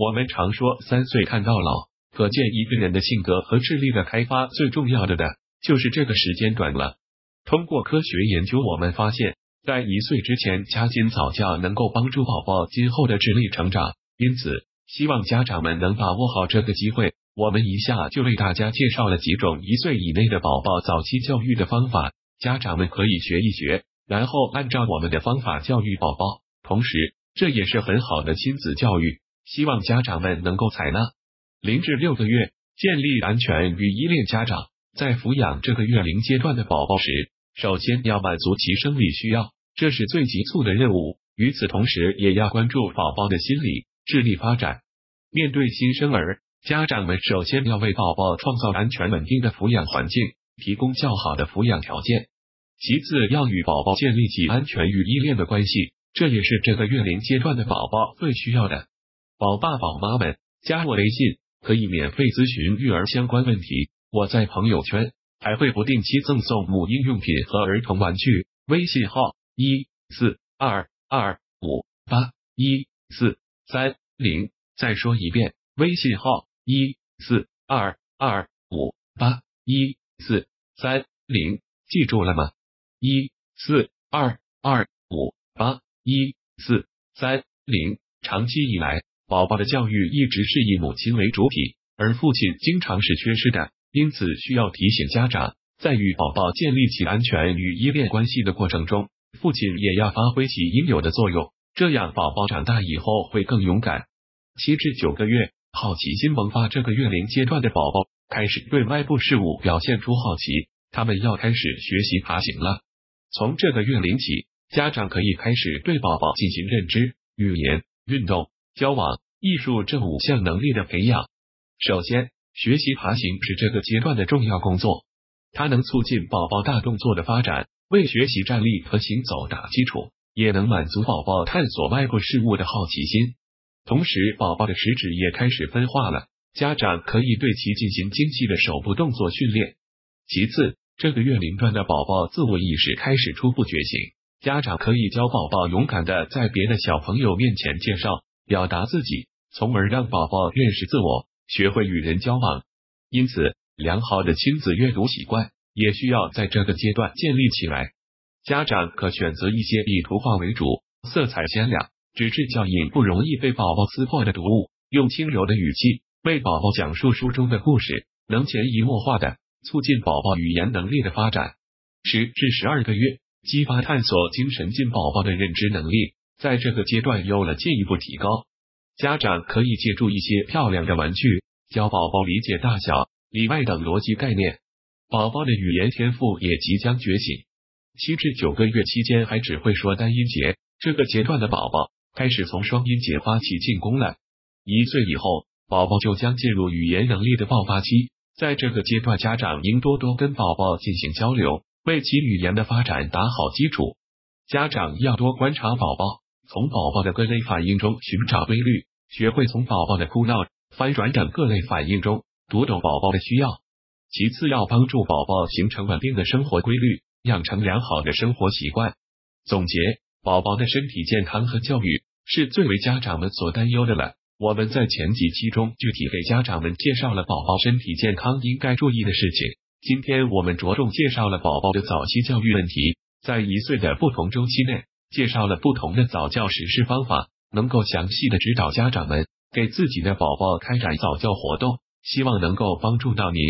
我们常说三岁看到老，可见一个人的性格和智力的开发，最重要的的就是这个时间短了。通过科学研究，我们发现，在一岁之前加紧早教，能够帮助宝宝今后的智力成长。因此，希望家长们能把握好这个机会。我们一下就为大家介绍了几种一岁以内的宝宝早期教育的方法，家长们可以学一学，然后按照我们的方法教育宝宝。同时，这也是很好的亲子教育，希望家长们能够采纳。零至六个月，建立安全与依恋。家长在抚养这个月龄阶段的宝宝时，首先要满足其生理需要，这是最急促的任务。与此同时，也要关注宝宝的心理、智力发展。面对新生儿。家长们首先要为宝宝创造安全稳定的抚养环境，提供较好的抚养条件。其次，要与宝宝建立起安全与依恋的关系，这也是这个月龄阶段的宝宝最需要的。宝爸宝妈们，加我微信可以免费咨询育儿相关问题。我在朋友圈还会不定期赠送母婴用品和儿童玩具。微信号：一四二二五八一四三零。再说一遍，微信号。一四二二五八一四三零，记住了吗？一四二二五八一四三零。长期以来，宝宝的教育一直是以母亲为主体，而父亲经常是缺失的，因此需要提醒家长，在与宝宝建立起安全与依恋关系的过程中，父亲也要发挥起应有的作用，这样宝宝长大以后会更勇敢。七至九个月。好奇心萌发，这个月龄阶段的宝宝开始对外部事物表现出好奇，他们要开始学习爬行了。从这个月龄起，家长可以开始对宝宝进行认知、语言、运动、交往、艺术这五项能力的培养。首先，学习爬行是这个阶段的重要工作，它能促进宝宝大动作的发展，为学习站立和行走打基础，也能满足宝宝探索外部事物的好奇心。同时，宝宝的食指也开始分化了，家长可以对其进行精细的手部动作训练。其次，这个月龄段的宝宝自我意识开始初步觉醒，家长可以教宝宝勇敢的在别的小朋友面前介绍、表达自己，从而让宝宝认识自我，学会与人交往。因此，良好的亲子阅读习惯也需要在这个阶段建立起来。家长可选择一些以图画为主、色彩鲜亮。纸质较硬、不容易被宝宝撕破的读物，用轻柔的语气为宝宝讲述书中的故事，能潜移默化的促进宝宝语言能力的发展。十至十二个月，激发探索精神进宝宝的认知能力，在这个阶段有了进一步提高。家长可以借助一些漂亮的玩具，教宝宝理解大小、里外等逻辑概念。宝宝的语言天赋也即将觉醒。七至九个月期间还只会说单音节，这个阶段的宝宝。开始从双音节发起进攻了。一岁以后，宝宝就将进入语言能力的爆发期。在这个阶段，家长应多多跟宝宝进行交流，为其语言的发展打好基础。家长要多观察宝宝，从宝宝的各类反应中寻找规律，学会从宝宝的哭闹、翻转等各类反应中读懂宝宝的需要。其次，要帮助宝宝形成稳定的生活规律，养成良好的生活习惯。总结。宝宝的身体健康和教育是最为家长们所担忧的了。我们在前几期中具体给家长们介绍了宝宝身体健康应该注意的事情。今天我们着重介绍了宝宝的早期教育问题，在一岁的不同周期内，介绍了不同的早教实施方法，能够详细的指导家长们给自己的宝宝开展早教活动，希望能够帮助到您。